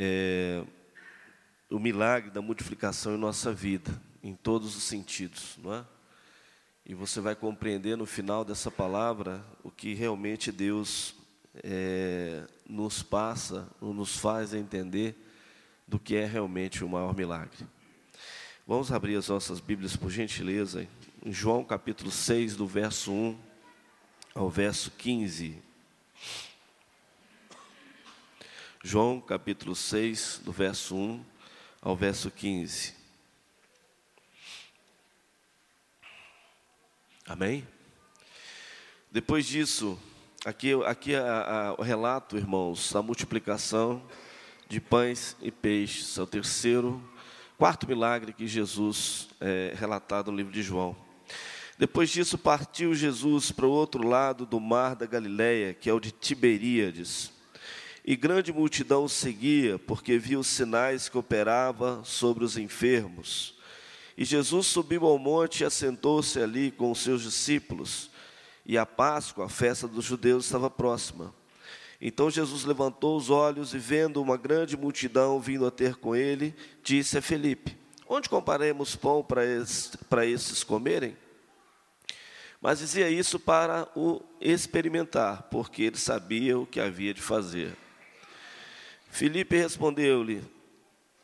é, o milagre da multiplicação em nossa vida, em todos os sentidos, não é? E você vai compreender no final dessa palavra o que realmente Deus é, nos passa, nos faz entender do que é realmente o maior milagre. Vamos abrir as nossas Bíblias por gentileza, em João capítulo 6, do verso 1 ao verso 15. João capítulo 6, do verso 1 ao verso 15. Amém? Depois disso, aqui, aqui a, a, o relato, irmãos, da multiplicação de pães e peixes, é o terceiro, quarto milagre que Jesus é relatado no livro de João. Depois disso, partiu Jesus para o outro lado do mar da Galileia, que é o de Tiberíades. E grande multidão seguia, porque via os sinais que operava sobre os enfermos. E Jesus subiu ao monte e assentou-se ali com os seus discípulos. E a Páscoa, a festa dos judeus, estava próxima. Então Jesus levantou os olhos e, vendo uma grande multidão vindo a ter com ele, disse a Felipe: Onde compraremos pão para esses, para esses comerem? Mas dizia isso para o experimentar, porque ele sabia o que havia de fazer. Filipe respondeu-lhe: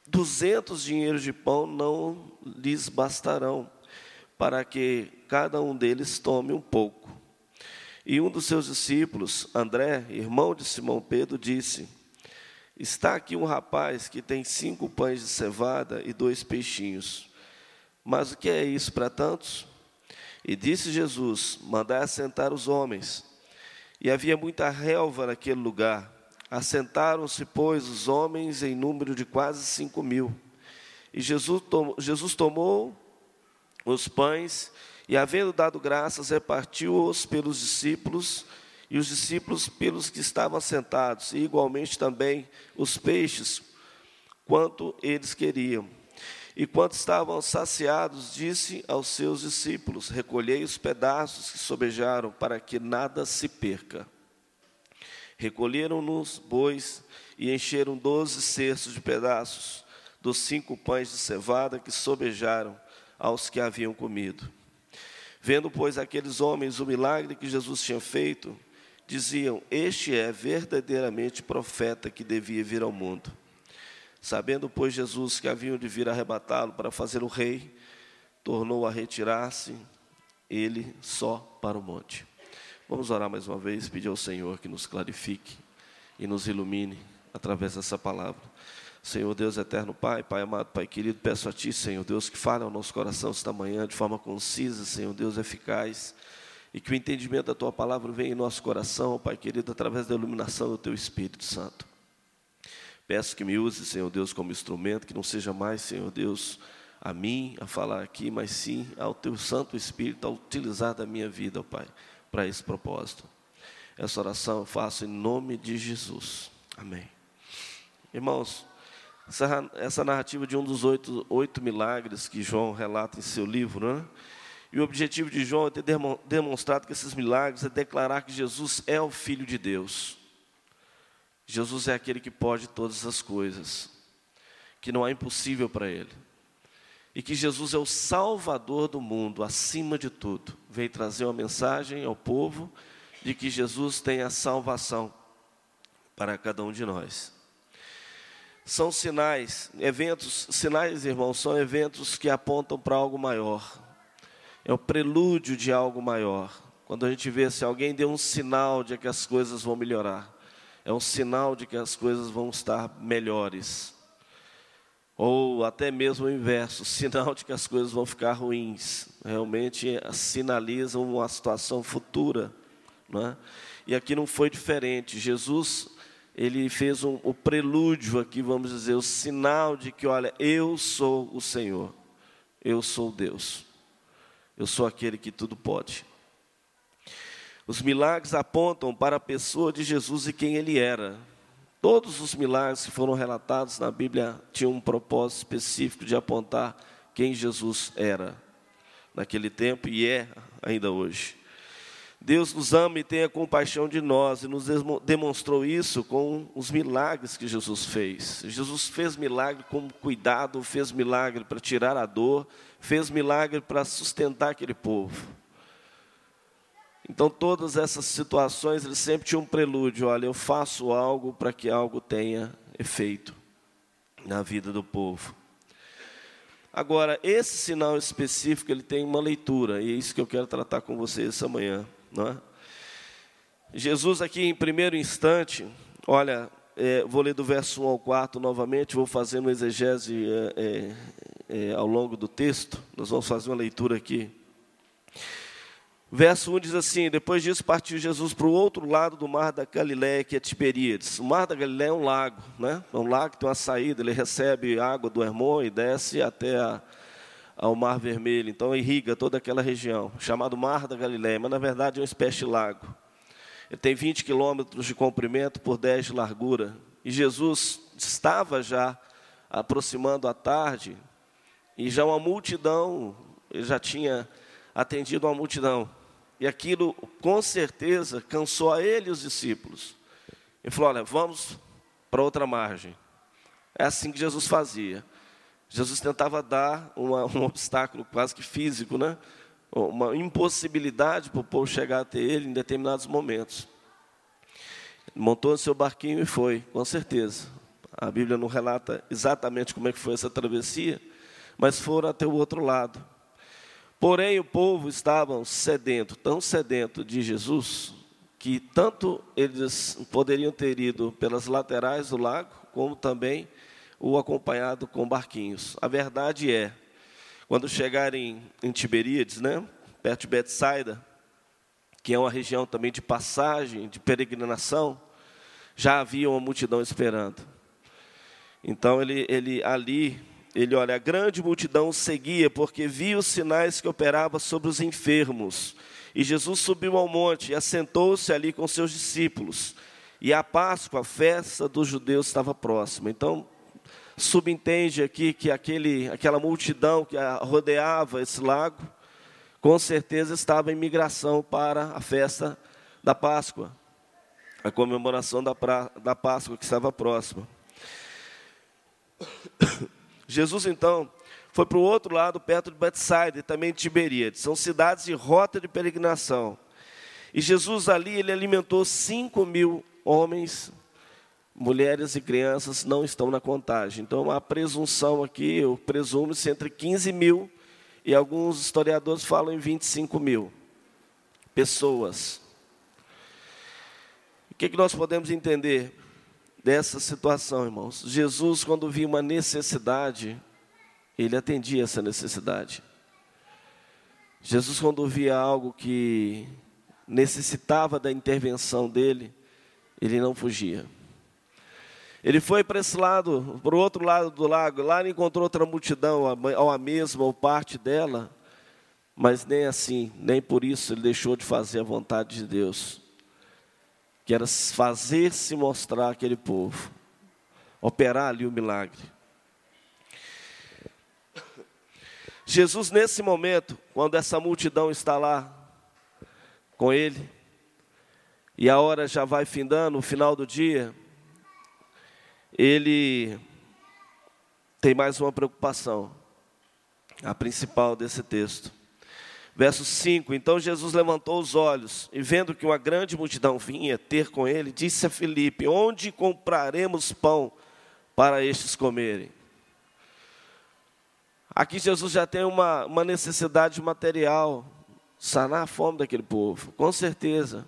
Duzentos dinheiros de pão não lhes bastarão, para que cada um deles tome um pouco. E um dos seus discípulos, André, irmão de Simão Pedro, disse: Está aqui um rapaz que tem cinco pães de cevada e dois peixinhos. Mas o que é isso para tantos? E disse Jesus: Mandai assentar os homens. E havia muita relva naquele lugar. Assentaram-se, pois, os homens em número de quase cinco mil. E Jesus tomou, Jesus tomou os pães e, havendo dado graças, repartiu-os pelos discípulos e os discípulos pelos que estavam sentados, e igualmente também os peixes, quanto eles queriam. E quando estavam saciados, disse aos seus discípulos: Recolhei os pedaços que sobejaram, para que nada se perca. Recolheram-nos bois e encheram doze cestos de pedaços dos cinco pães de cevada que sobejaram aos que haviam comido. Vendo, pois, aqueles homens o milagre que Jesus tinha feito, diziam: Este é verdadeiramente profeta que devia vir ao mundo. Sabendo, pois, Jesus que haviam de vir arrebatá-lo para fazer o rei, tornou a retirar-se, ele só para o monte. Vamos orar mais uma vez, pedir ao Senhor que nos clarifique e nos ilumine através dessa palavra. Senhor Deus eterno Pai, Pai amado, Pai querido, peço a Ti, Senhor Deus, que fale ao nosso coração esta manhã de forma concisa, Senhor Deus eficaz, e que o entendimento da Tua palavra venha em nosso coração, Pai querido, através da iluminação do Teu Espírito Santo. Peço que me use, Senhor Deus, como instrumento, que não seja mais, Senhor Deus, a mim a falar aqui, mas sim ao Teu Santo Espírito a utilizar da minha vida, ó Pai, para esse propósito. Essa oração eu faço em nome de Jesus. Amém. Irmãos, essa, essa narrativa de um dos oito, oito milagres que João relata em seu livro, né? E o objetivo de João é ter demonstrado que esses milagres é declarar que Jesus é o Filho de Deus. Jesus é aquele que pode todas as coisas, que não há impossível para Ele. E que Jesus é o Salvador do mundo, acima de tudo. Veio trazer uma mensagem ao povo de que Jesus tem a salvação para cada um de nós. São sinais, eventos, sinais, irmãos, são eventos que apontam para algo maior. É o prelúdio de algo maior. Quando a gente vê se alguém deu um sinal de que as coisas vão melhorar é um sinal de que as coisas vão estar melhores. Ou até mesmo o inverso, sinal de que as coisas vão ficar ruins. Realmente sinaliza uma situação futura. É? E aqui não foi diferente. Jesus, ele fez um, o prelúdio aqui, vamos dizer, o sinal de que, olha, eu sou o Senhor. Eu sou Deus. Eu sou aquele que tudo pode. Os milagres apontam para a pessoa de Jesus e quem ele era. Todos os milagres que foram relatados na Bíblia tinham um propósito específico de apontar quem Jesus era naquele tempo e é ainda hoje. Deus nos ama e tenha compaixão de nós, e nos demonstrou isso com os milagres que Jesus fez. Jesus fez milagre com cuidado, fez milagre para tirar a dor, fez milagre para sustentar aquele povo. Então, todas essas situações, ele sempre tinha um prelúdio: olha, eu faço algo para que algo tenha efeito na vida do povo. Agora, esse sinal específico, ele tem uma leitura, e é isso que eu quero tratar com vocês essa manhã. Não é? Jesus aqui em primeiro instante, olha, é, vou ler do verso 1 ao 4 novamente, vou fazer uma exegese é, é, é, ao longo do texto, nós vamos fazer uma leitura aqui. Verso 1 diz assim: Depois disso partiu Jesus para o outro lado do mar da Galiléia, que é Tiberíades. O mar da Galiléia é um lago, né? É um lago que tem uma saída, ele recebe água do Hermon e desce até a, ao Mar Vermelho, então irriga toda aquela região, chamado Mar da Galileia, mas na verdade é uma espécie de lago. Ele tem 20 quilômetros de comprimento por 10 de largura. E Jesus estava já aproximando a tarde, e já uma multidão, ele já tinha atendido uma multidão. E aquilo, com certeza, cansou a ele e os discípulos. Ele falou: Olha, vamos para outra margem. É assim que Jesus fazia. Jesus tentava dar uma, um obstáculo quase que físico, né? uma impossibilidade para o povo chegar até ele em determinados momentos. Montou no seu barquinho e foi, com certeza. A Bíblia não relata exatamente como é que foi essa travessia, mas foram até o outro lado. Porém, o povo estava sedento, tão sedento de Jesus, que tanto eles poderiam ter ido pelas laterais do lago, como também o acompanhado com barquinhos. A verdade é, quando chegarem em Tiberíades, né, perto de Betsaida, que é uma região também de passagem, de peregrinação, já havia uma multidão esperando. Então ele, ele ali, ele olha, a grande multidão seguia porque via os sinais que operava sobre os enfermos. E Jesus subiu ao monte e assentou-se ali com seus discípulos. E a Páscoa, a festa dos judeus, estava próxima. Então, subentende aqui que aquele, aquela multidão que rodeava esse lago, com certeza estava em migração para a festa da Páscoa, a comemoração da, pra, da Páscoa que estava próxima. Jesus então foi para o outro lado, perto de Betsaida e também de Tiberíades. São cidades de rota de peregrinação. E Jesus ali, ele alimentou cinco mil homens mulheres e crianças não estão na contagem. Então, a presunção aqui, eu presumo-se entre 15 mil e alguns historiadores falam em 25 mil pessoas. O que, que nós podemos entender dessa situação, irmãos? Jesus, quando via uma necessidade, ele atendia essa necessidade. Jesus, quando via algo que necessitava da intervenção dele, ele não fugia. Ele foi para esse lado, para o outro lado do lago. Lá ele encontrou outra multidão, ou a mesma, ou parte dela. Mas nem assim, nem por isso ele deixou de fazer a vontade de Deus. Que era fazer-se mostrar aquele povo. Operar ali o milagre. Jesus, nesse momento, quando essa multidão está lá com ele, e a hora já vai findando, no final do dia, ele tem mais uma preocupação, a principal desse texto. Verso 5: Então Jesus levantou os olhos e, vendo que uma grande multidão vinha ter com ele, disse a Filipe: Onde compraremos pão para estes comerem? Aqui Jesus já tem uma, uma necessidade material, sanar a fome daquele povo, com certeza.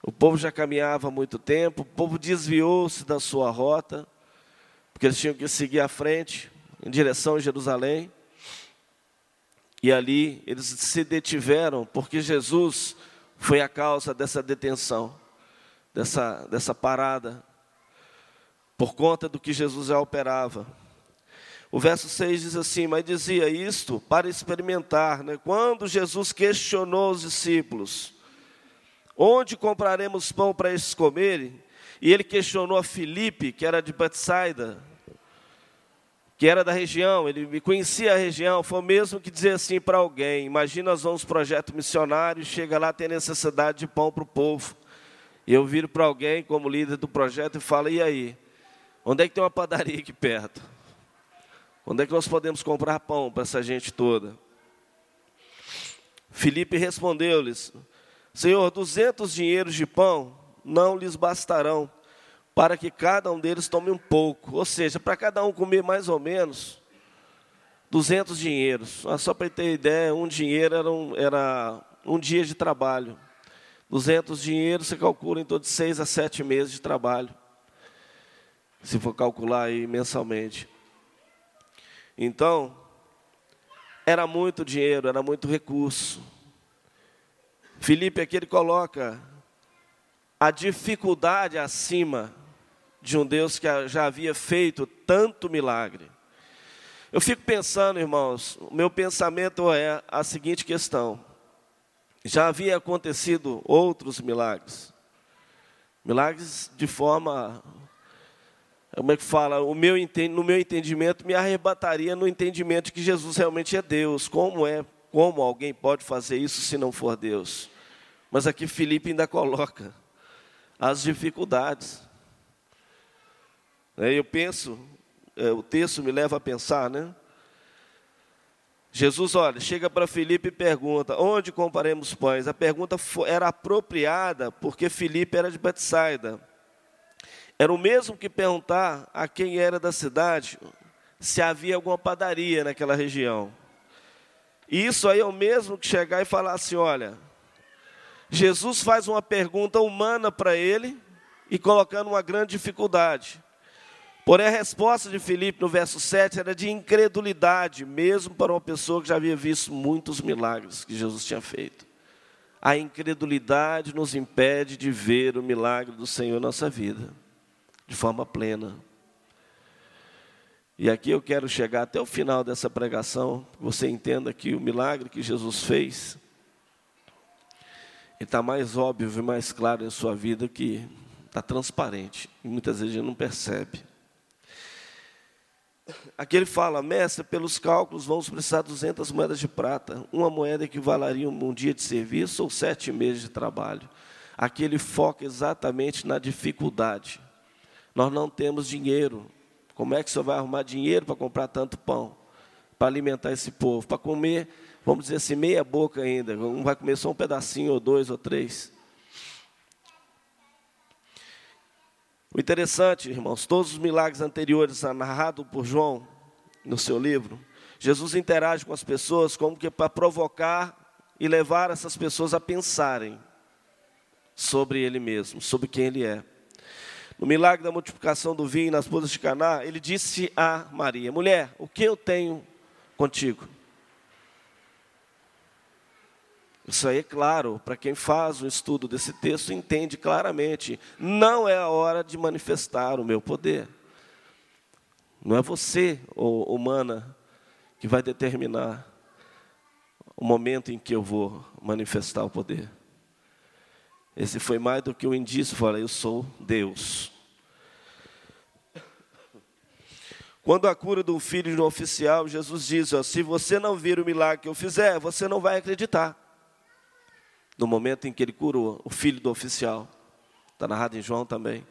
O povo já caminhava há muito tempo, o povo desviou-se da sua rota, porque eles tinham que seguir à frente, em direção a Jerusalém. E ali eles se detiveram, porque Jesus foi a causa dessa detenção, dessa, dessa parada, por conta do que Jesus já operava. O verso 6 diz assim: Mas dizia isto para experimentar, né? quando Jesus questionou os discípulos, Onde compraremos pão para estes comerem? E ele questionou a Filipe, que era de Betsaida, que era da região, ele conhecia a região, foi o mesmo que dizer assim para alguém: imagina nós vamos projeto missionário, chega lá, tem necessidade de pão para o povo. E eu viro para alguém como líder do projeto e falo: e aí? Onde é que tem uma padaria aqui perto? Onde é que nós podemos comprar pão para essa gente toda? Filipe respondeu-lhes: Senhor, duzentos dinheiros de pão não lhes bastarão para que cada um deles tome um pouco. Ou seja, para cada um comer mais ou menos 200 dinheiros. Ah, só para ter ideia, um dinheiro era um, era um dia de trabalho. 200 dinheiros, você calcula em torno de seis a sete meses de trabalho. Se for calcular aí mensalmente. Então, era muito dinheiro, era muito recurso. Felipe aqui ele coloca a dificuldade acima de um Deus que já havia feito tanto milagre. Eu fico pensando, irmãos, o meu pensamento é a seguinte questão: já havia acontecido outros milagres, milagres de forma, como é que fala, o meu, no meu entendimento me arrebataria no entendimento de que Jesus realmente é Deus. Como é, como alguém pode fazer isso se não for Deus? Mas aqui Felipe ainda coloca as dificuldades. É, eu penso, é, o texto me leva a pensar, né? Jesus, olha, chega para Filipe e pergunta: onde compraremos pães? A pergunta era apropriada porque Filipe era de Betsaida. Era o mesmo que perguntar a quem era da cidade se havia alguma padaria naquela região. E isso aí é o mesmo que chegar e falar assim: olha, Jesus faz uma pergunta humana para ele e colocando uma grande dificuldade. Porém, a resposta de Filipe no verso 7 era de incredulidade, mesmo para uma pessoa que já havia visto muitos milagres que Jesus tinha feito. A incredulidade nos impede de ver o milagre do Senhor em nossa vida, de forma plena. E aqui eu quero chegar até o final dessa pregação, você entenda que o milagre que Jesus fez está mais óbvio e mais claro em sua vida que está transparente, e muitas vezes a gente não percebe. Aqui ele fala, mestre, pelos cálculos vamos precisar 200 moedas de prata. Uma moeda equivaleria um dia de serviço ou sete meses de trabalho. Aqui ele foca exatamente na dificuldade. Nós não temos dinheiro. Como é que você vai arrumar dinheiro para comprar tanto pão? Para alimentar esse povo? Para comer, vamos dizer assim, meia boca ainda. Um vai comer só um pedacinho, ou dois, ou três. O interessante, irmãos, todos os milagres anteriores narrados por João no seu livro, Jesus interage com as pessoas como que para provocar e levar essas pessoas a pensarem sobre ele mesmo, sobre quem ele é. No milagre da multiplicação do vinho nas bodas de Caná, ele disse a Maria: "Mulher, o que eu tenho contigo?" Isso aí é claro, para quem faz o estudo desse texto, entende claramente. Não é a hora de manifestar o meu poder. Não é você, humana, que vai determinar o momento em que eu vou manifestar o poder. Esse foi mais do que um indício, fala, eu sou Deus. Quando a cura do filho de um oficial, Jesus diz: ó, se você não vir o milagre que eu fizer, você não vai acreditar no momento em que ele curou o filho do oficial. Está narrado em João também.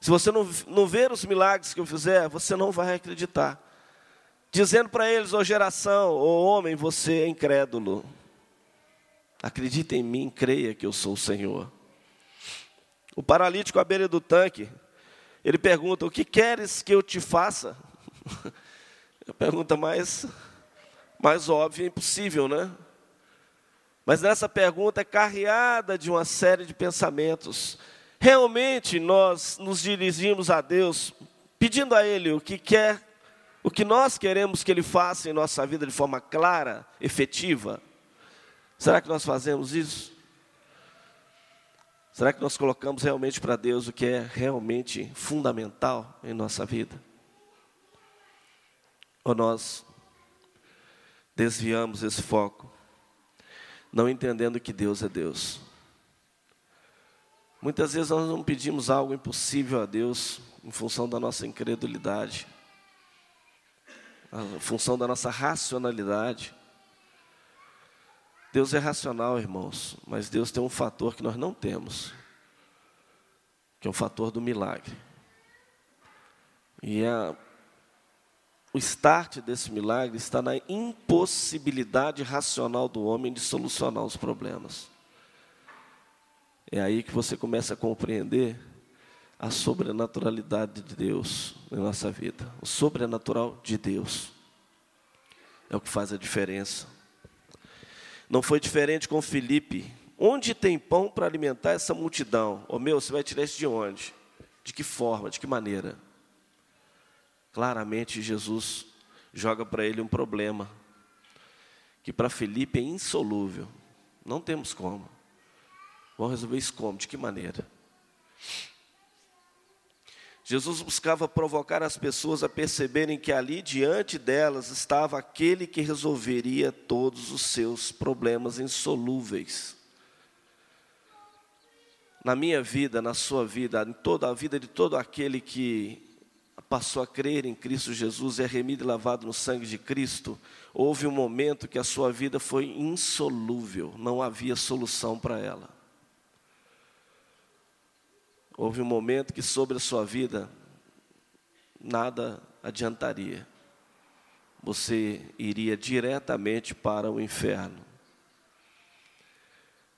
Se você não, não ver os milagres que eu fizer, você não vai acreditar. Dizendo para eles, ô oh, geração, ô oh, homem, você é incrédulo. Acredita em mim, creia que eu sou o Senhor. O paralítico à beira do tanque, ele pergunta: O que queres que eu te faça? A pergunta mais, mais óbvia e impossível, né? Mas nessa pergunta é carreada de uma série de pensamentos. Realmente nós nos dirigimos a Deus pedindo a Ele o que quer, o que nós queremos que Ele faça em nossa vida de forma clara, efetiva. Será que nós fazemos isso? Será que nós colocamos realmente para Deus o que é realmente fundamental em nossa vida? Ou nós desviamos esse foco não entendendo que Deus é Deus. Muitas vezes nós não pedimos algo impossível a Deus em função da nossa incredulidade. a função da nossa racionalidade. Deus é racional, irmãos, mas Deus tem um fator que nós não temos, que é o fator do milagre. E a, o start desse milagre está na impossibilidade racional do homem de solucionar os problemas. É aí que você começa a compreender a sobrenaturalidade de Deus na nossa vida. O sobrenatural de Deus é o que faz a diferença. Não foi diferente com Felipe. Onde tem pão para alimentar essa multidão? Ô oh, meu, você vai tirar isso de onde? De que forma? De que maneira? Claramente Jesus joga para ele um problema que para Felipe é insolúvel. Não temos como. Vamos resolver isso como? De que maneira? Jesus buscava provocar as pessoas a perceberem que ali diante delas estava aquele que resolveria todos os seus problemas insolúveis. Na minha vida, na sua vida, em toda a vida de todo aquele que passou a crer em Cristo Jesus, é remido e lavado no sangue de Cristo, houve um momento que a sua vida foi insolúvel, não havia solução para ela. Houve um momento que sobre a sua vida nada adiantaria. Você iria diretamente para o inferno.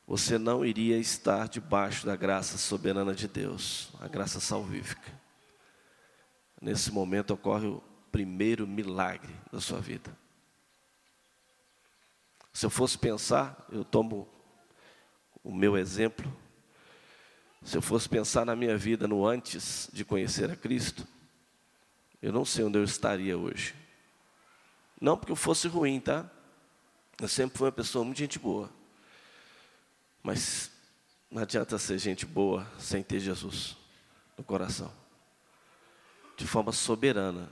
Você não iria estar debaixo da graça soberana de Deus, a graça salvífica. Nesse momento ocorre o primeiro milagre da sua vida. Se eu fosse pensar, eu tomo o meu exemplo, se eu fosse pensar na minha vida no antes de conhecer a Cristo, eu não sei onde eu estaria hoje. Não porque eu fosse ruim, tá? Eu sempre fui uma pessoa muito gente boa. Mas não adianta ser gente boa sem ter Jesus no coração. De forma soberana,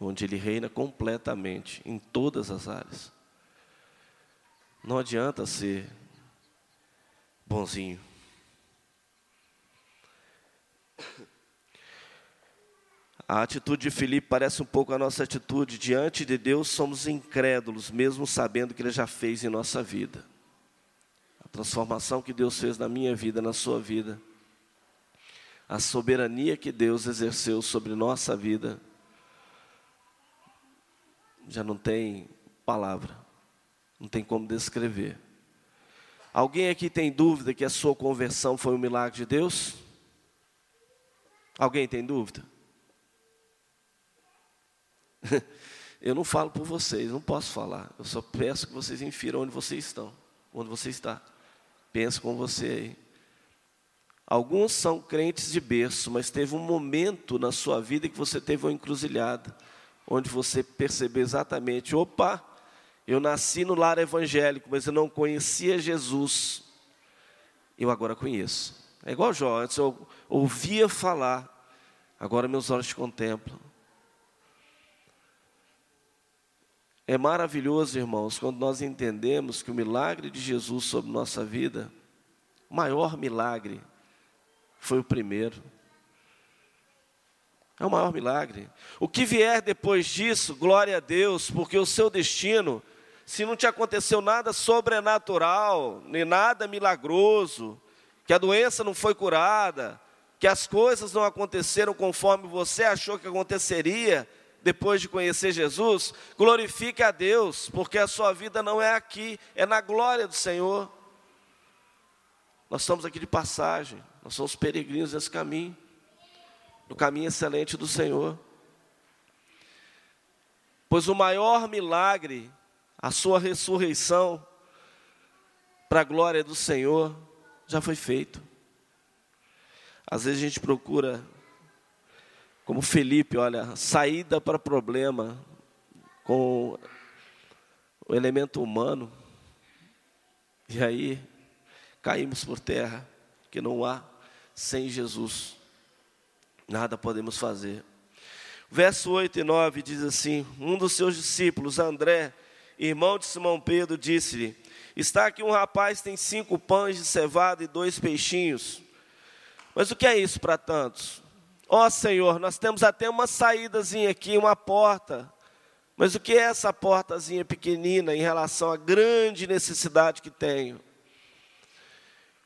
onde Ele reina completamente em todas as áreas. Não adianta ser bonzinho. A atitude de Filipe parece um pouco a nossa atitude. Diante de Deus, somos incrédulos, mesmo sabendo que Ele já fez em nossa vida. A transformação que Deus fez na minha vida, na sua vida. A soberania que Deus exerceu sobre nossa vida. Já não tem palavra, não tem como descrever. Alguém aqui tem dúvida que a sua conversão foi um milagre de Deus? Alguém tem dúvida? Eu não falo por vocês, não posso falar. Eu só peço que vocês infiram onde vocês estão, onde você está. Pensa com você aí. Alguns são crentes de berço, mas teve um momento na sua vida que você teve uma encruzilhada, onde você percebeu exatamente: opa, eu nasci no lar evangélico, mas eu não conhecia Jesus. Eu agora conheço. É igual Jó, antes eu ouvia falar, agora meus olhos te contemplam. É maravilhoso, irmãos, quando nós entendemos que o milagre de Jesus sobre nossa vida, o maior milagre, foi o primeiro. É o maior milagre. O que vier depois disso, glória a Deus, porque o seu destino, se não te aconteceu nada sobrenatural, nem nada milagroso, que a doença não foi curada, que as coisas não aconteceram conforme você achou que aconteceria, depois de conhecer Jesus, glorifique a Deus, porque a sua vida não é aqui, é na glória do Senhor. Nós estamos aqui de passagem, nós somos peregrinos nesse caminho, no caminho excelente do Senhor. Pois o maior milagre, a sua ressurreição, para a glória do Senhor, já foi feito. Às vezes a gente procura como Felipe, olha, saída para problema com o elemento humano. E aí caímos por terra, que não há sem Jesus. Nada podemos fazer. Verso 8 e 9 diz assim: Um dos seus discípulos, André, irmão de Simão Pedro, disse-lhe: Está aqui um rapaz tem cinco pães de cevada e dois peixinhos. Mas o que é isso para tantos? Ó oh, Senhor, nós temos até uma saídazinha aqui, uma porta. Mas o que é essa portazinha pequenina em relação à grande necessidade que tenho?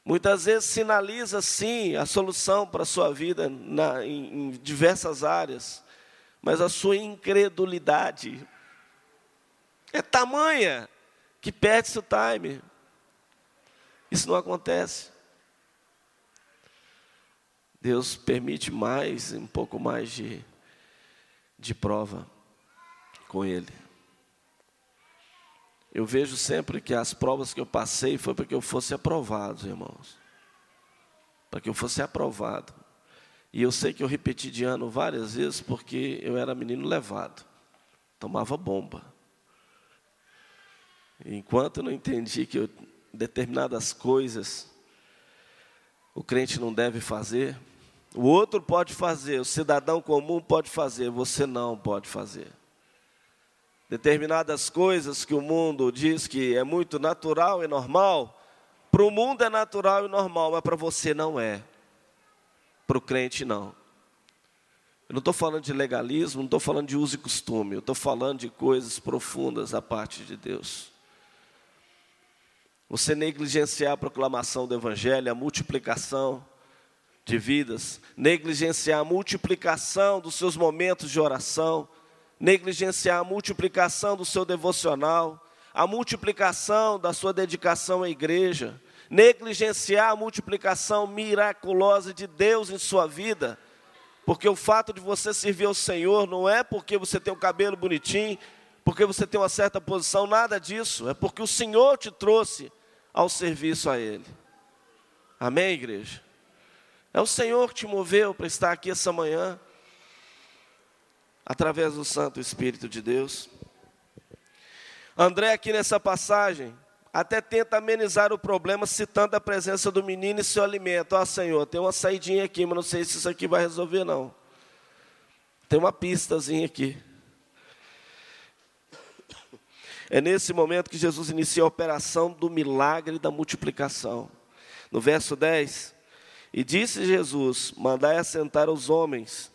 Muitas vezes sinaliza sim a solução para a sua vida na, em, em diversas áreas, mas a sua incredulidade é tamanha que perde seu time. Isso não acontece. Deus permite mais, um pouco mais de, de prova com Ele. Eu vejo sempre que as provas que eu passei foi para que eu fosse aprovado, irmãos. Para que eu fosse aprovado. E eu sei que eu repeti de ano várias vezes porque eu era menino levado. Tomava bomba. Enquanto eu não entendi que eu, determinadas coisas o crente não deve fazer, o outro pode fazer, o cidadão comum pode fazer, você não pode fazer. Determinadas coisas que o mundo diz que é muito natural e normal, para o mundo é natural e normal, mas para você não é. Para o crente não. Eu não estou falando de legalismo, não estou falando de uso e costume, eu estou falando de coisas profundas da parte de Deus. Você negligenciar a proclamação do Evangelho, a multiplicação, de vidas, negligenciar a multiplicação dos seus momentos de oração, negligenciar a multiplicação do seu devocional, a multiplicação da sua dedicação à igreja, negligenciar a multiplicação miraculosa de Deus em sua vida, porque o fato de você servir ao Senhor não é porque você tem o um cabelo bonitinho, porque você tem uma certa posição, nada disso, é porque o Senhor te trouxe ao serviço a Ele. Amém, igreja? É o Senhor que te moveu para estar aqui essa manhã, através do Santo Espírito de Deus. André, aqui nessa passagem, até tenta amenizar o problema, citando a presença do menino e seu alimento. Ah, Senhor, tem uma saidinha aqui, mas não sei se isso aqui vai resolver, não. Tem uma pistazinha aqui. É nesse momento que Jesus inicia a operação do milagre da multiplicação. No verso 10, e disse Jesus: Mandai assentar os homens.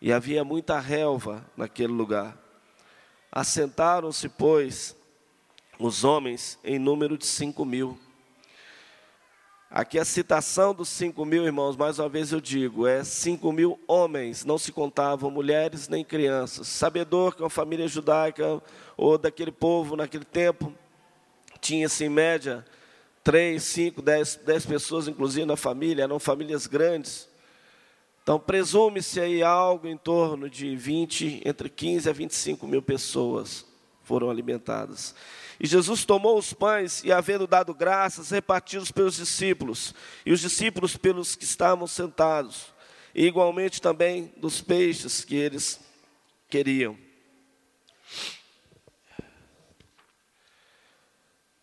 E havia muita relva naquele lugar. Assentaram-se, pois, os homens em número de cinco mil. Aqui a citação dos cinco mil, irmãos, mais uma vez eu digo, é cinco mil homens, não se contavam mulheres nem crianças. Sabedor que uma família judaica ou daquele povo naquele tempo tinha-se em média três, cinco, dez, dez pessoas, inclusive na família, eram famílias grandes. Então, presume-se aí algo em torno de 20, entre 15 a 25 mil pessoas foram alimentadas. E Jesus tomou os pães e, havendo dado graças, repartiu-os pelos discípulos, e os discípulos pelos que estavam sentados, e igualmente também dos peixes que eles queriam.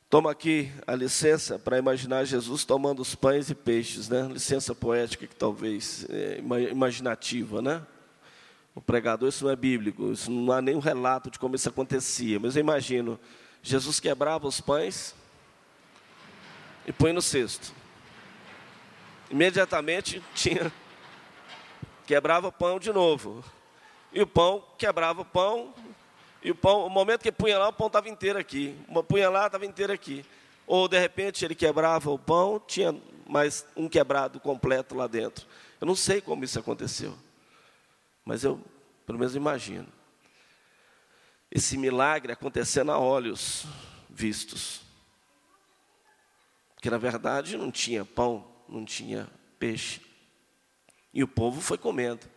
Toma aqui a licença para imaginar Jesus tomando os pães e peixes, né? Licença poética que talvez é, imaginativa, né? O pregador, isso não é bíblico, isso não há nenhum relato de como isso acontecia, mas eu imagino, Jesus quebrava os pães e põe no cesto. Imediatamente tinha quebrava pão de novo. E o pão quebrava o pão, e o pão, o momento que punha lá, o pão estava inteiro aqui. Punha lá, estava inteiro aqui. Ou de repente ele quebrava o pão, tinha mais um quebrado completo lá dentro. Eu não sei como isso aconteceu, mas eu pelo menos imagino. Esse milagre acontecendo a olhos vistos. Que na verdade não tinha pão, não tinha peixe. E o povo foi comendo.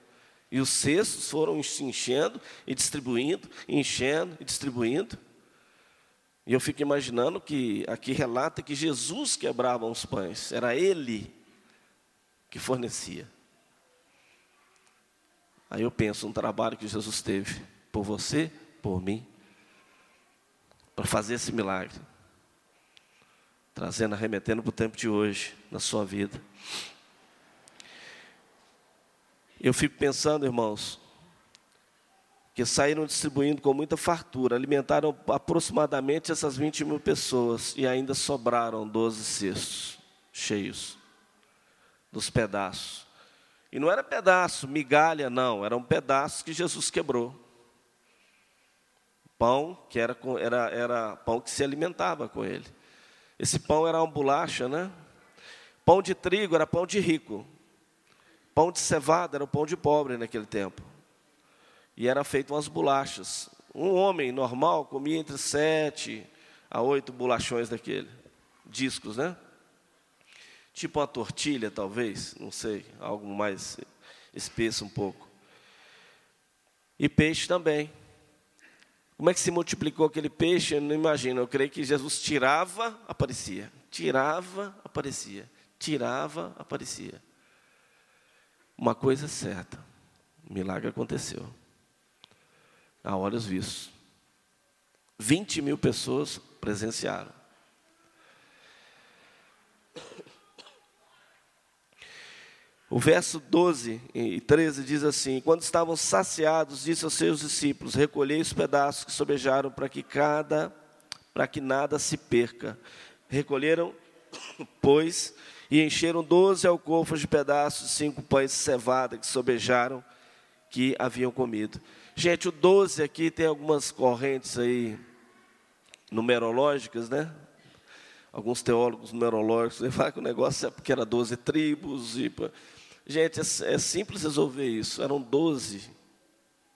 E os cestos foram se enchendo e distribuindo, enchendo e distribuindo. E eu fico imaginando que aqui relata que Jesus quebrava os pães, era Ele que fornecia. Aí eu penso um trabalho que Jesus teve por você, por mim, para fazer esse milagre, trazendo, arremetendo para o tempo de hoje, na sua vida. Eu fico pensando, irmãos, que saíram distribuindo com muita fartura, alimentaram aproximadamente essas 20 mil pessoas e ainda sobraram 12 cestos cheios dos pedaços. E não era pedaço, migalha, não, eram pedaços que Jesus quebrou. Pão que era, era, era pão que se alimentava com ele. Esse pão era uma bolacha, né? Pão de trigo era pão de rico. Pão de cevada era o pão de pobre naquele tempo. E era feito umas bolachas. Um homem normal comia entre sete a oito bolachões daquele. Discos, né? Tipo uma tortilha, talvez, não sei, algo mais espesso um pouco. E peixe também. Como é que se multiplicou aquele peixe? Eu não imagino. Eu creio que Jesus tirava, aparecia. Tirava, aparecia. Tirava, aparecia. Uma coisa é certa: o milagre aconteceu. A olhos vistos. 20 mil pessoas presenciaram. O verso 12 e 13 diz assim: Quando estavam saciados, disse aos seus discípulos: Recolhei os pedaços que sobejaram para que cada para que nada se perca. Recolheram, pois, e encheram doze alcofas de pedaços cinco pães de cevada que sobejaram, que haviam comido. Gente, o 12 aqui tem algumas correntes aí numerológicas, né? Alguns teólogos numerológicos falam que o negócio é porque era 12 tribos. E... Gente, é, é simples resolver isso. Eram 12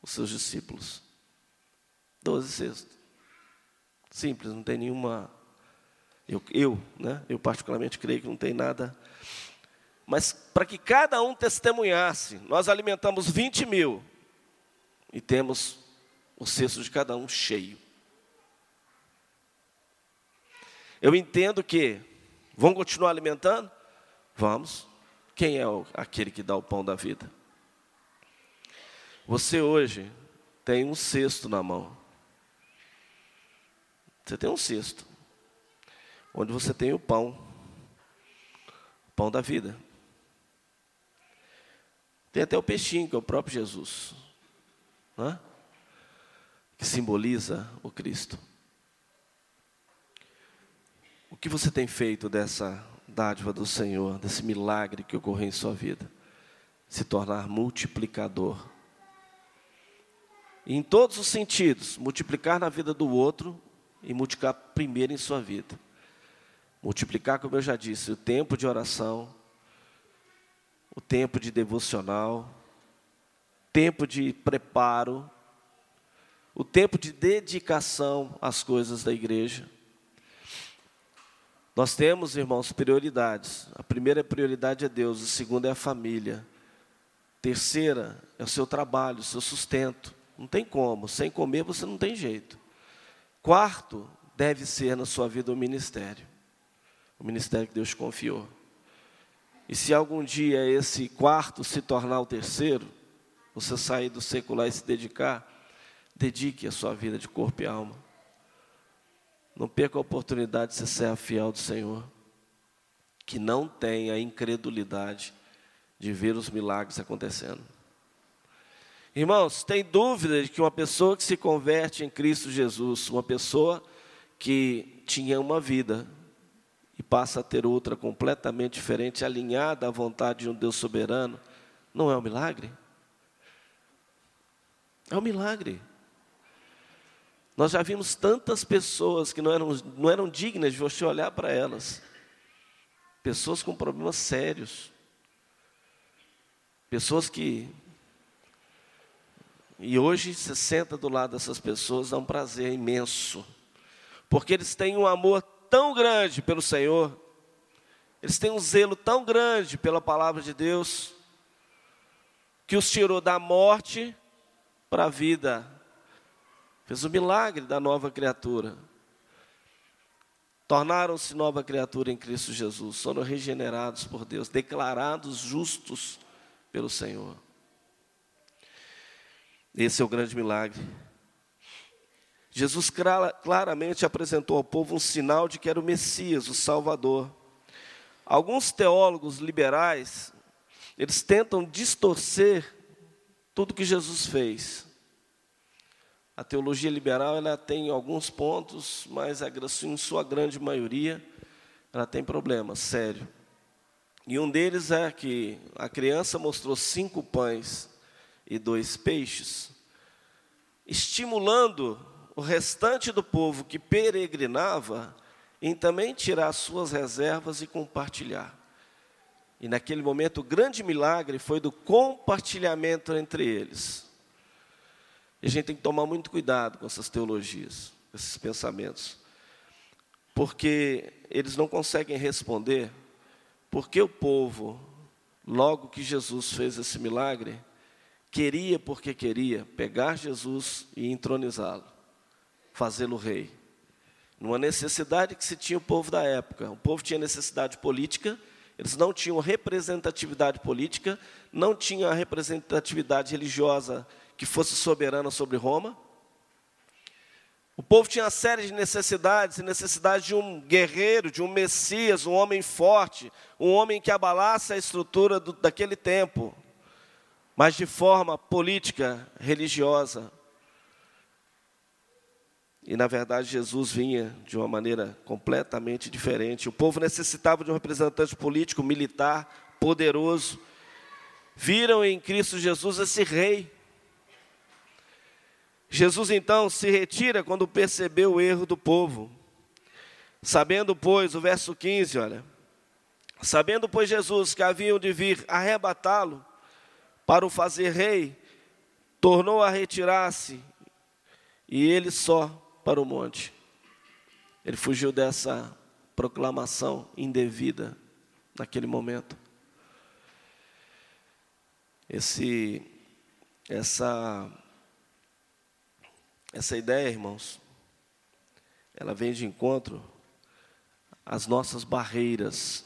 os seus discípulos. 12 cestos. Simples, não tem nenhuma eu, eu, né? eu particularmente creio que não tem nada. Mas para que cada um testemunhasse, nós alimentamos 20 mil e temos o cesto de cada um cheio. Eu entendo que vão continuar alimentando? Vamos. Quem é o, aquele que dá o pão da vida? Você hoje tem um cesto na mão. Você tem um cesto onde você tem o pão, o pão da vida. Tem até o peixinho, que é o próprio Jesus, né? que simboliza o Cristo. O que você tem feito dessa dádiva do Senhor, desse milagre que ocorreu em sua vida? Se tornar multiplicador. Em todos os sentidos, multiplicar na vida do outro e multiplicar primeiro em sua vida. Multiplicar, como eu já disse, o tempo de oração, o tempo de devocional, tempo de preparo, o tempo de dedicação às coisas da igreja. Nós temos, irmãos, prioridades. A primeira prioridade é Deus, a segunda é a família. Terceira é o seu trabalho, o seu sustento. Não tem como, sem comer você não tem jeito. Quarto, deve ser na sua vida o ministério o ministério que Deus confiou. E se algum dia esse quarto se tornar o terceiro, você sair do secular e se dedicar, dedique a sua vida de corpo e alma. Não perca a oportunidade de ser fiel do Senhor, que não tem a incredulidade de ver os milagres acontecendo. Irmãos, tem dúvida de que uma pessoa que se converte em Cristo Jesus, uma pessoa que tinha uma vida e passa a ter outra completamente diferente, alinhada à vontade de um Deus soberano, não é um milagre? É um milagre. Nós já vimos tantas pessoas que não eram, não eram dignas de você olhar para elas. Pessoas com problemas sérios. Pessoas que. E hoje você senta do lado dessas pessoas, dá um prazer imenso. Porque eles têm um amor tão grande pelo Senhor, eles têm um zelo tão grande pela palavra de Deus, que os tirou da morte para a vida, fez o milagre da nova criatura. Tornaram-se nova criatura em Cristo Jesus, foram regenerados por Deus, declarados justos pelo Senhor. Esse é o grande milagre. Jesus claramente apresentou ao povo um sinal de que era o Messias, o Salvador. Alguns teólogos liberais, eles tentam distorcer tudo que Jesus fez. A teologia liberal ela tem alguns pontos, mas em sua grande maioria ela tem problemas, sério. E um deles é que a criança mostrou cinco pães e dois peixes, estimulando o restante do povo que peregrinava em também tirar suas reservas e compartilhar. E naquele momento, o grande milagre foi do compartilhamento entre eles. E a gente tem que tomar muito cuidado com essas teologias, esses pensamentos, porque eles não conseguem responder porque o povo, logo que Jesus fez esse milagre, queria porque queria pegar Jesus e entronizá-lo, fazê-lo rei. Numa necessidade que se tinha o povo da época. O povo tinha necessidade política, eles não tinham representatividade política, não tinham a representatividade religiosa que fosse soberana sobre Roma. O povo tinha uma série de necessidades, necessidade de um guerreiro, de um Messias, um homem forte, um homem que abalasse a estrutura do, daquele tempo, mas de forma política, religiosa. E na verdade Jesus vinha de uma maneira completamente diferente. O povo necessitava de um representante político, militar, poderoso. Viram em Cristo Jesus esse rei. Jesus então se retira quando percebeu o erro do povo. Sabendo, pois, o verso 15, olha. Sabendo, pois, Jesus que haviam de vir arrebatá-lo para o fazer rei, tornou a retirar-se e ele só para o monte. Ele fugiu dessa proclamação indevida naquele momento. Esse, essa, essa ideia, irmãos, ela vem de encontro às nossas barreiras.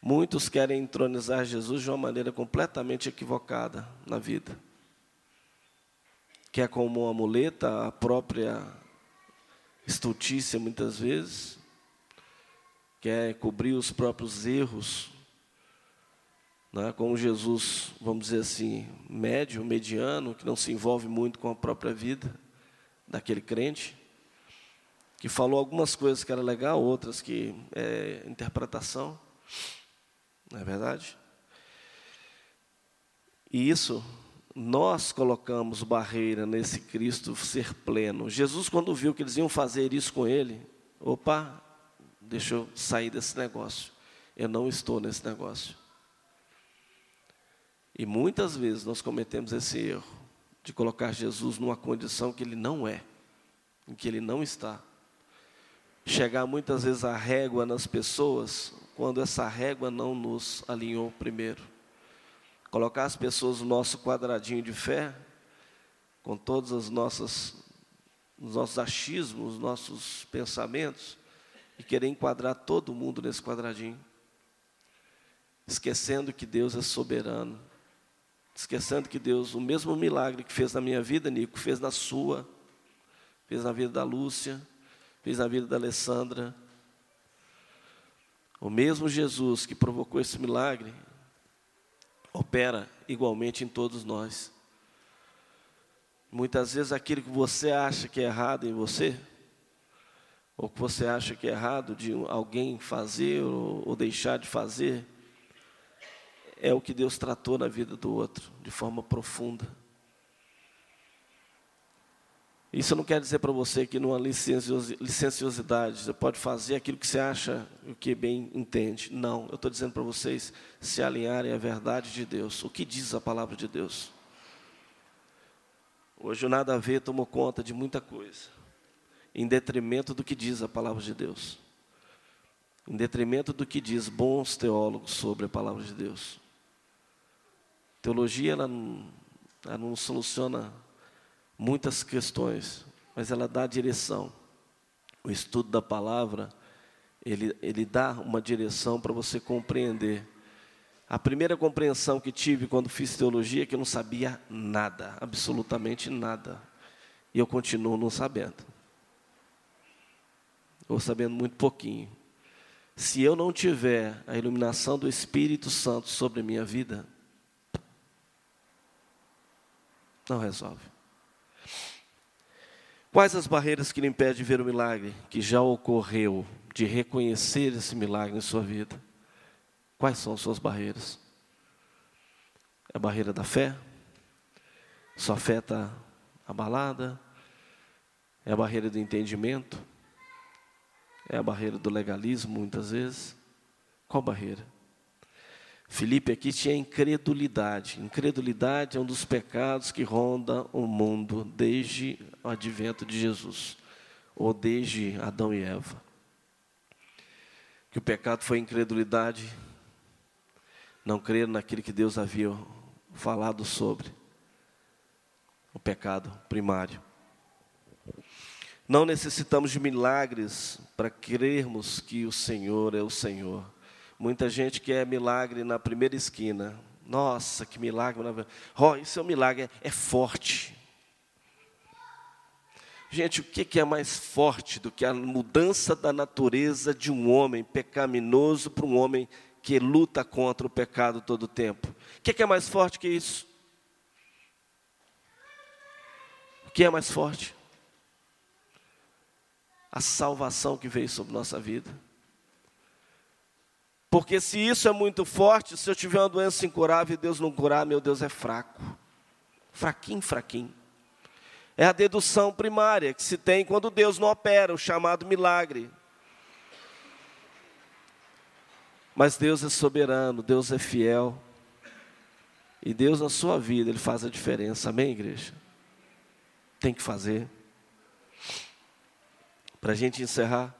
Muitos querem entronizar Jesus de uma maneira completamente equivocada na vida que é como uma muleta, a própria estultícia muitas vezes, quer cobrir os próprios erros, né? como Jesus, vamos dizer assim, médio, mediano, que não se envolve muito com a própria vida daquele crente, que falou algumas coisas que era legal, outras que é interpretação, não é verdade? E isso nós colocamos barreira nesse Cristo ser pleno. Jesus, quando viu que eles iam fazer isso com ele, opa, deixa eu sair desse negócio. Eu não estou nesse negócio. E muitas vezes nós cometemos esse erro de colocar Jesus numa condição que ele não é, em que ele não está. Chegar muitas vezes a régua nas pessoas, quando essa régua não nos alinhou primeiro colocar as pessoas no nosso quadradinho de fé, com todos os nossos, os nossos achismos, os nossos pensamentos, e querer enquadrar todo mundo nesse quadradinho, esquecendo que Deus é soberano, esquecendo que Deus, o mesmo milagre que fez na minha vida, Nico, fez na sua, fez na vida da Lúcia, fez na vida da Alessandra. O mesmo Jesus que provocou esse milagre, opera igualmente em todos nós. Muitas vezes aquilo que você acha que é errado em você, ou que você acha que é errado de alguém fazer ou, ou deixar de fazer, é o que Deus tratou na vida do outro, de forma profunda. Isso não quer dizer para você que numa licenciosidade você pode fazer aquilo que você acha o que bem entende. Não, eu estou dizendo para vocês se alinharem à verdade de Deus. O que diz a palavra de Deus? Hoje o nada a ver tomou conta de muita coisa, em detrimento do que diz a palavra de Deus, em detrimento do que diz bons teólogos sobre a palavra de Deus. Teologia ela não, ela não soluciona muitas questões, mas ela dá direção. O estudo da palavra, ele, ele dá uma direção para você compreender. A primeira compreensão que tive quando fiz teologia é que eu não sabia nada, absolutamente nada. E eu continuo não sabendo. Ou sabendo muito pouquinho. Se eu não tiver a iluminação do Espírito Santo sobre a minha vida, não resolve. Quais as barreiras que lhe impedem de ver o milagre que já ocorreu, de reconhecer esse milagre em sua vida? Quais são as suas barreiras? É a barreira da fé? Sua fé está abalada? É a barreira do entendimento? É a barreira do legalismo, muitas vezes? Qual barreira? Filipe aqui tinha incredulidade. Incredulidade é um dos pecados que ronda o mundo desde o advento de Jesus, ou desde Adão e Eva. Que o pecado foi incredulidade, não crer naquilo que Deus havia falado sobre. O pecado primário. Não necessitamos de milagres para crermos que o Senhor é o Senhor. Muita gente quer milagre na primeira esquina. Nossa, que milagre. Oh, isso é um milagre, é, é forte. Gente, o que é mais forte do que a mudança da natureza de um homem pecaminoso para um homem que luta contra o pecado todo o tempo? O que é mais forte que isso? O que é mais forte? a salvação que veio sobre nossa vida. Porque se isso é muito forte, se eu tiver uma doença incurável e Deus não curar, meu Deus é fraco. Fraquinho, fraquinho. É a dedução primária que se tem quando Deus não opera, o chamado milagre. Mas Deus é soberano, Deus é fiel. E Deus na sua vida, Ele faz a diferença. Amém, igreja? Tem que fazer. Para a gente encerrar.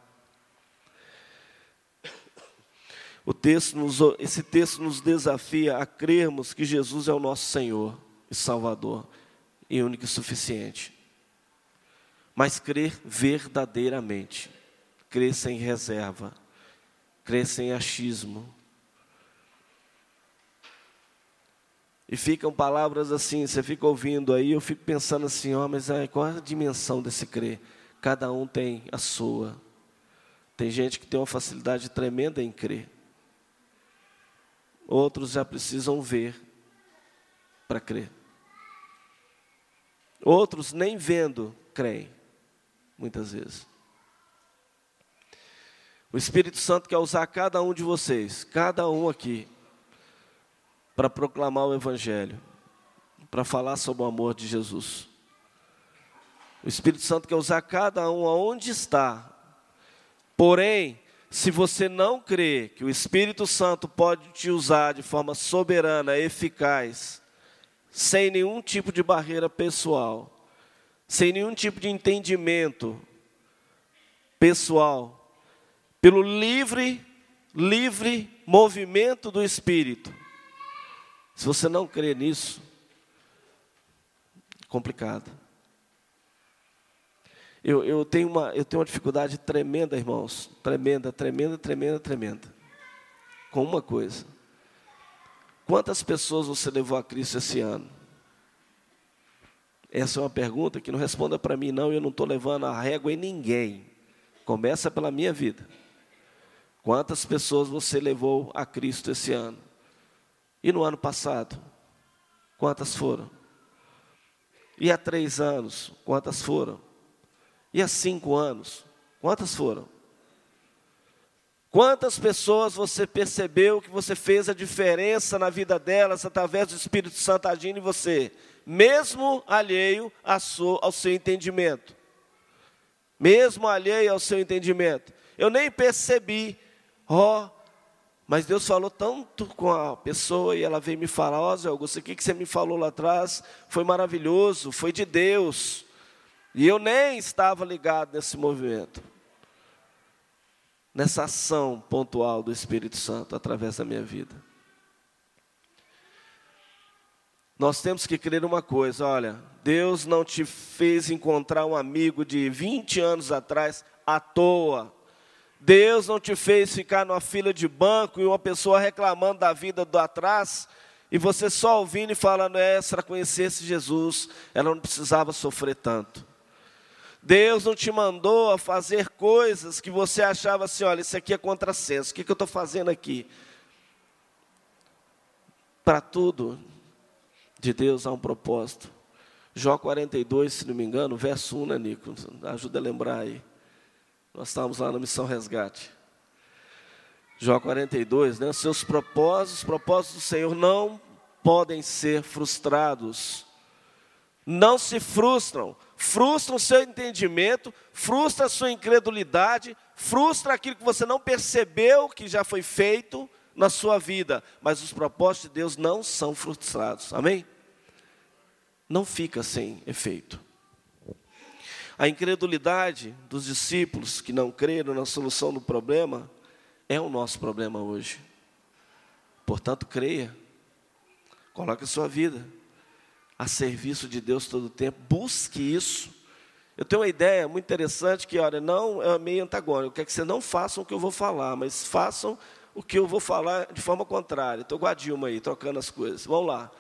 O texto nos, esse texto nos desafia a crermos que Jesus é o nosso Senhor e Salvador e único e suficiente. Mas crer verdadeiramente, crer sem reserva, crer sem achismo. E ficam palavras assim, você fica ouvindo aí, eu fico pensando assim, ó, mas é, qual é a dimensão desse crer? Cada um tem a sua. Tem gente que tem uma facilidade tremenda em crer. Outros já precisam ver para crer. Outros nem vendo creem, muitas vezes. O Espírito Santo quer usar cada um de vocês, cada um aqui, para proclamar o Evangelho, para falar sobre o amor de Jesus. O Espírito Santo quer usar cada um aonde está. Porém, se você não crê que o Espírito Santo pode te usar de forma soberana, eficaz, sem nenhum tipo de barreira pessoal, sem nenhum tipo de entendimento pessoal, pelo livre, livre movimento do Espírito. Se você não crê nisso, é complicado. Eu, eu, tenho uma, eu tenho uma dificuldade tremenda, irmãos. Tremenda, tremenda, tremenda, tremenda. Com uma coisa. Quantas pessoas você levou a Cristo esse ano? Essa é uma pergunta que não responda para mim, não. Eu não estou levando a régua em ninguém. Começa pela minha vida. Quantas pessoas você levou a Cristo esse ano? E no ano passado? Quantas foram? E há três anos? Quantas foram? E há cinco anos, quantas foram? Quantas pessoas você percebeu que você fez a diferença na vida delas através do Espírito Santo agindo em você, mesmo alheio ao seu entendimento? Mesmo alheio ao seu entendimento. Eu nem percebi, ó, oh, mas Deus falou tanto com a pessoa e ela veio me falar, ó, oh, Zé Augusto, o que você me falou lá atrás foi maravilhoso, foi de Deus. E eu nem estava ligado nesse movimento, nessa ação pontual do Espírito Santo através da minha vida. Nós temos que crer uma coisa: olha, Deus não te fez encontrar um amigo de 20 anos atrás à toa. Deus não te fez ficar numa fila de banco e uma pessoa reclamando da vida do atrás, e você só ouvindo e falando, é, se ela conhecesse Jesus, ela não precisava sofrer tanto. Deus não te mandou a fazer coisas que você achava assim, olha, isso aqui é contrassenso, o que, que eu estou fazendo aqui? Para tudo de Deus há um propósito. Jó 42, se não me engano, verso 1, né, Nico? Ajuda a lembrar aí. Nós estávamos lá na missão resgate. Jó 42, né? Seus propósitos, os propósitos do Senhor não podem ser frustrados. não se frustram, frustram o seu entendimento, frustra a sua incredulidade, frustra aquilo que você não percebeu que já foi feito na sua vida, mas os propósitos de Deus não são frustrados. Amém? Não fica sem efeito. A incredulidade dos discípulos que não creram na solução do problema é o nosso problema hoje. Portanto, creia. Coloque a sua vida a serviço de Deus todo o tempo. Busque isso. Eu tenho uma ideia muito interessante que, olha, não é meio antagônico. Eu quero que você não façam o que eu vou falar, mas façam o que eu vou falar de forma contrária. Estou com a Dilma aí, trocando as coisas. Vamos lá.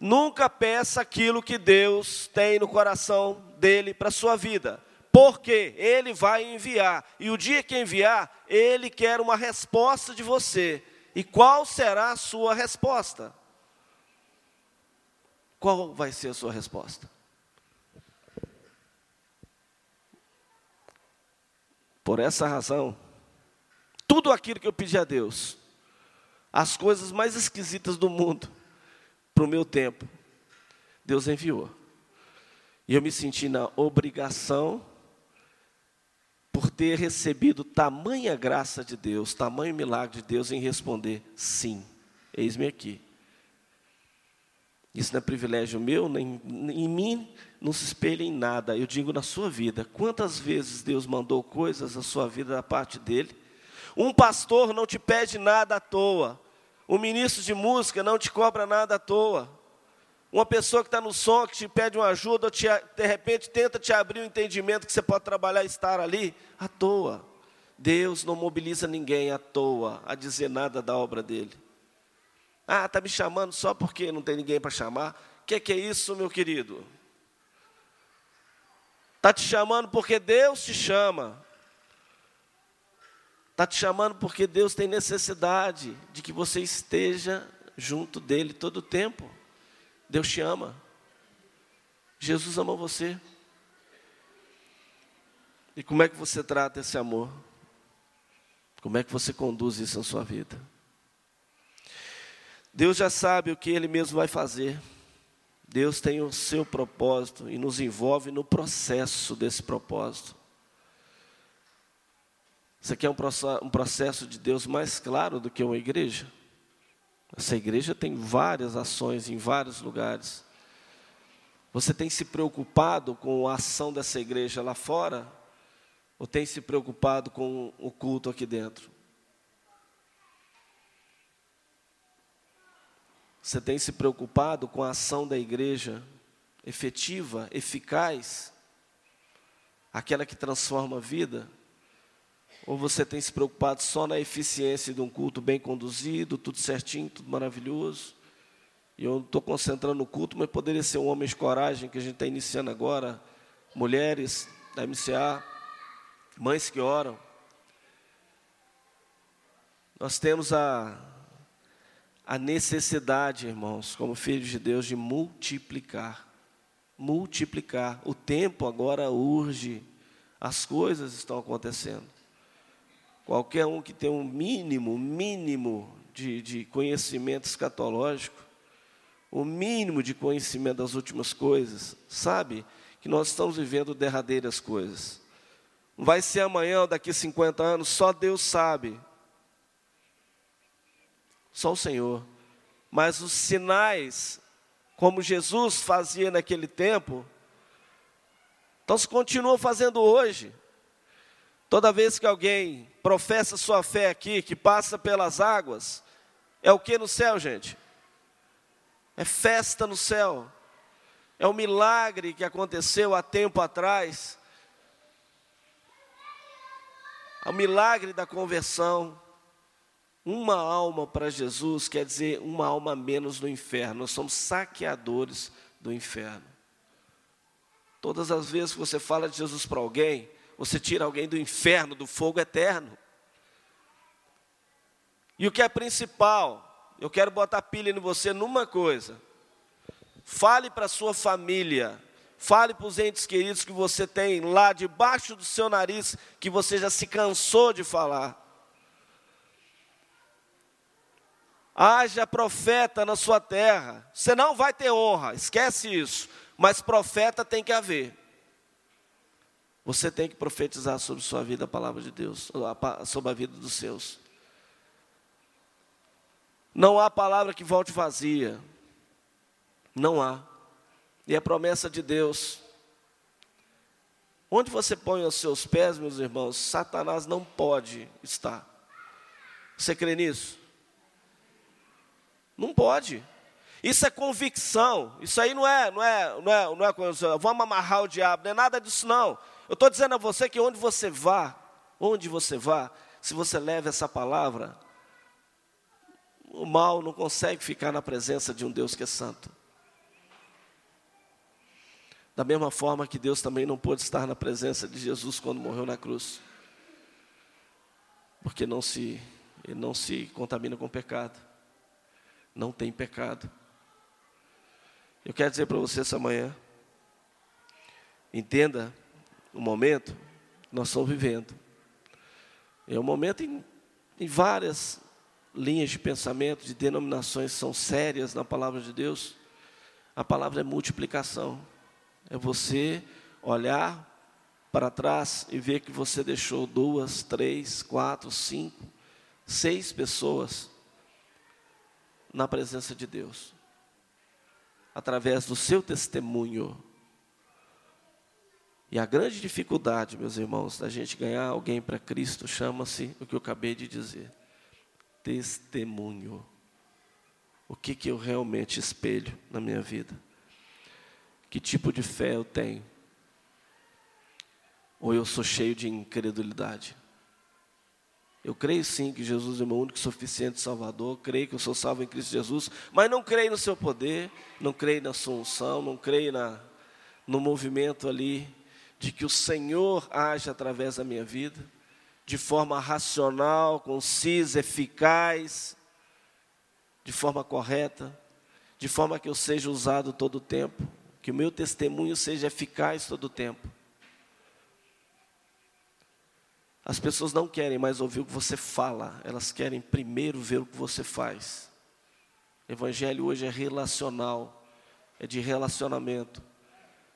Nunca peça aquilo que Deus tem no coração dele para a sua vida. Porque ele vai enviar. E o dia que enviar, ele quer uma resposta de você. E qual será a sua resposta? Qual vai ser a sua resposta? Por essa razão, tudo aquilo que eu pedi a Deus, as coisas mais esquisitas do mundo, para o meu tempo, Deus enviou. E eu me senti na obrigação, por ter recebido tamanha graça de Deus, tamanho milagre de Deus, em responder: sim, eis-me aqui. Isso não é privilégio meu, nem em mim não se espelha em nada. Eu digo na sua vida. Quantas vezes Deus mandou coisas à sua vida da parte dele? Um pastor não te pede nada à toa. Um ministro de música não te cobra nada à toa. Uma pessoa que está no som, que te pede uma ajuda, ou te, de repente tenta te abrir o um entendimento que você pode trabalhar e estar ali, à toa. Deus não mobiliza ninguém à toa a dizer nada da obra dele. Ah, está me chamando só porque não tem ninguém para chamar. O que, que é isso, meu querido? Está te chamando porque Deus te chama. Está te chamando porque Deus tem necessidade de que você esteja junto dele todo o tempo. Deus te ama. Jesus ama você. E como é que você trata esse amor? Como é que você conduz isso na sua vida? Deus já sabe o que Ele mesmo vai fazer. Deus tem o seu propósito e nos envolve no processo desse propósito. Você quer um processo de Deus mais claro do que uma igreja? Essa igreja tem várias ações em vários lugares. Você tem se preocupado com a ação dessa igreja lá fora? Ou tem se preocupado com o culto aqui dentro? Você tem se preocupado com a ação da igreja efetiva, eficaz, aquela que transforma a vida? Ou você tem se preocupado só na eficiência de um culto bem conduzido, tudo certinho, tudo maravilhoso? E eu estou concentrando no culto, mas poderia ser um homem de coragem que a gente está iniciando agora, mulheres da MCA, mães que oram. Nós temos a, a necessidade, irmãos, como filhos de Deus, de multiplicar. Multiplicar. O tempo agora urge, as coisas estão acontecendo. Qualquer um que tem um mínimo, mínimo de, de conhecimento escatológico, o mínimo de conhecimento das últimas coisas, sabe que nós estamos vivendo derradeiras coisas. Não vai ser amanhã ou daqui a 50 anos, só Deus sabe. Só o Senhor. Mas os sinais, como Jesus fazia naquele tempo, então se continua fazendo hoje. Toda vez que alguém professa sua fé aqui, que passa pelas águas, é o que no céu, gente? É festa no céu. É um milagre que aconteceu há tempo atrás. É o milagre da conversão. Uma alma para Jesus quer dizer uma alma menos no inferno. Nós somos saqueadores do inferno. Todas as vezes que você fala de Jesus para alguém, você tira alguém do inferno, do fogo eterno. E o que é principal, eu quero botar pilha em você numa coisa. Fale para sua família, fale para os entes queridos que você tem lá debaixo do seu nariz, que você já se cansou de falar. Haja profeta na sua terra. Você não vai ter honra, esquece isso. mas profeta tem que haver. Você tem que profetizar sobre sua vida a palavra de Deus, sobre a vida dos seus. Não há palavra que volte vazia. Não há. E a promessa de Deus. Onde você põe os seus pés, meus irmãos, Satanás não pode estar. Você crê nisso? Não pode. Isso é convicção. Isso aí não é, não é, não é, não é coisa. Vamos amarrar o diabo. Não é nada disso não. Eu estou dizendo a você que onde você vá, onde você vá, se você leva essa palavra, o mal não consegue ficar na presença de um Deus que é santo. Da mesma forma que Deus também não pôde estar na presença de Jesus quando morreu na cruz. Porque não se, ele não se contamina com pecado. Não tem pecado. Eu quero dizer para você essa manhã, entenda o momento que nós estamos vivendo. É um momento em, em várias linhas de pensamento, de denominações são sérias na palavra de Deus. A palavra é multiplicação. É você olhar para trás e ver que você deixou duas, três, quatro, cinco, seis pessoas na presença de Deus, através do seu testemunho. E a grande dificuldade, meus irmãos, da gente ganhar alguém para Cristo chama-se o que eu acabei de dizer: testemunho. O que, que eu realmente espelho na minha vida? Que tipo de fé eu tenho? Ou eu sou cheio de incredulidade? Eu creio sim que Jesus é o meu único suficiente Salvador, creio que eu sou salvo em Cristo Jesus, mas não creio no seu poder, não creio na sua unção, não creio na, no movimento ali de que o Senhor age através da minha vida, de forma racional, concisa, eficaz, de forma correta, de forma que eu seja usado todo o tempo, que o meu testemunho seja eficaz todo o tempo. As pessoas não querem mais ouvir o que você fala, elas querem primeiro ver o que você faz. Evangelho hoje é relacional, é de relacionamento.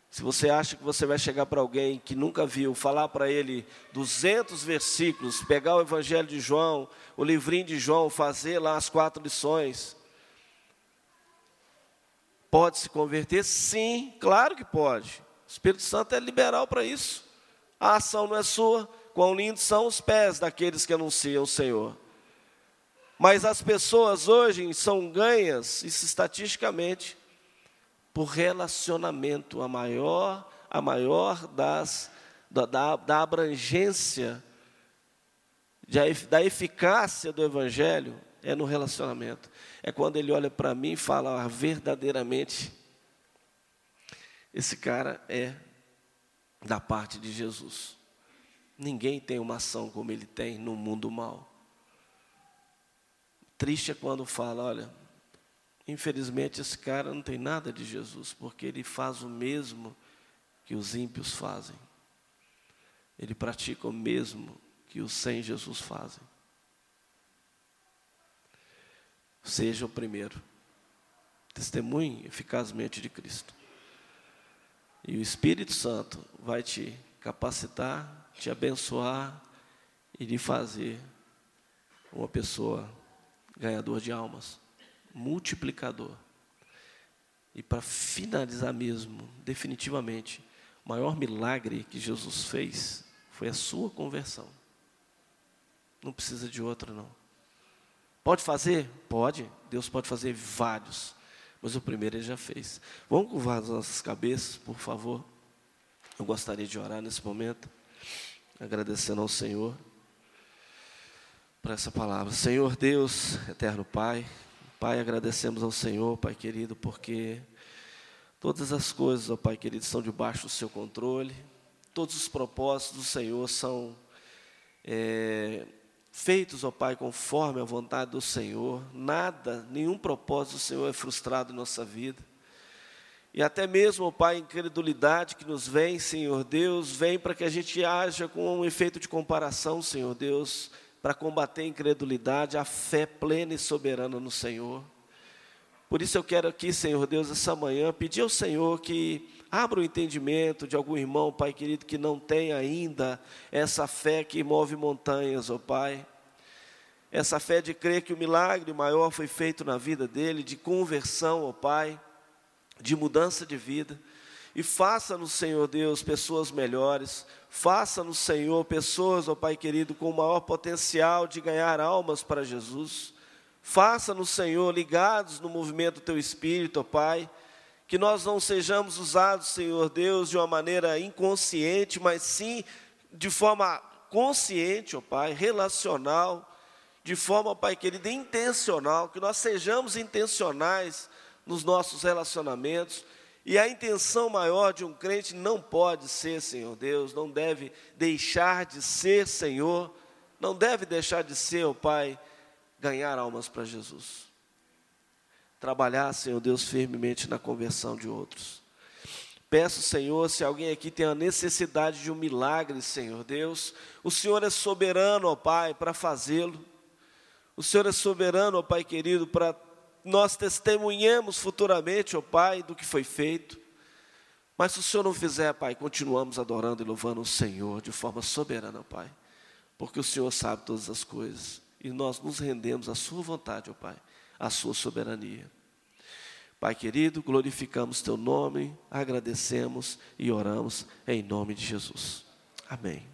Se você acha que você vai chegar para alguém que nunca viu, falar para ele 200 versículos, pegar o Evangelho de João, o livrinho de João, fazer lá as quatro lições, pode se converter? Sim, claro que pode. O Espírito Santo é liberal para isso. A ação não é sua, Quão lindos são os pés daqueles que anunciam o Senhor. Mas as pessoas hoje são ganhas, isso estatisticamente, por relacionamento, a maior, a maior das, da, da, da abrangência, de, da eficácia do Evangelho é no relacionamento. É quando ele olha para mim e fala, ah, verdadeiramente, esse cara é da parte de Jesus. Ninguém tem uma ação como ele tem no mundo mal. Triste é quando fala, olha, infelizmente esse cara não tem nada de Jesus, porque ele faz o mesmo que os ímpios fazem. Ele pratica o mesmo que os sem Jesus fazem. Seja o primeiro. Testemunhe eficazmente de Cristo. E o Espírito Santo vai te capacitar te abençoar e de fazer uma pessoa ganhador de almas, multiplicador. E para finalizar mesmo, definitivamente, o maior milagre que Jesus fez foi a sua conversão. Não precisa de outra, não. Pode fazer? Pode. Deus pode fazer vários. Mas o primeiro ele já fez. Vamos curvar as nossas cabeças, por favor. Eu gostaria de orar nesse momento agradecendo ao Senhor por essa palavra. Senhor Deus, eterno Pai, Pai, agradecemos ao Senhor, Pai querido, porque todas as coisas, ó Pai querido, estão debaixo do seu controle, todos os propósitos do Senhor são é, feitos, ó Pai, conforme a vontade do Senhor, nada, nenhum propósito do Senhor é frustrado em nossa vida. E até mesmo, Pai, incredulidade que nos vem, Senhor Deus, vem para que a gente haja com um efeito de comparação, Senhor Deus, para combater a incredulidade, a fé plena e soberana no Senhor. Por isso eu quero aqui, Senhor Deus, essa manhã, pedir ao Senhor que abra o entendimento de algum irmão, Pai querido, que não tem ainda essa fé que move montanhas, ó Pai. Essa fé de crer que o milagre maior foi feito na vida dele, de conversão, ó Pai, de mudança de vida. E faça no Senhor Deus pessoas melhores, faça no Senhor pessoas, ó Pai querido, com maior potencial de ganhar almas para Jesus. Faça no Senhor, ligados no movimento do Teu Espírito, ó Pai, que nós não sejamos usados, Senhor Deus, de uma maneira inconsciente, mas sim de forma consciente, ó Pai, relacional, de forma, Pai querido, intencional, que nós sejamos intencionais nos nossos relacionamentos, e a intenção maior de um crente não pode ser, Senhor Deus, não deve deixar de ser, Senhor, não deve deixar de ser, ó oh Pai, ganhar almas para Jesus. Trabalhar, Senhor Deus, firmemente na conversão de outros. Peço, Senhor, se alguém aqui tem a necessidade de um milagre, Senhor Deus, o Senhor é soberano, ó Pai, para fazê-lo. O Senhor é soberano, ó Pai querido, para nós testemunhemos futuramente, ó Pai, do que foi feito. Mas se o Senhor não fizer, Pai, continuamos adorando e louvando o Senhor de forma soberana, Pai. Porque o Senhor sabe todas as coisas. E nós nos rendemos à Sua vontade, ó Pai, à Sua soberania. Pai querido, glorificamos Teu nome, agradecemos e oramos em nome de Jesus. Amém.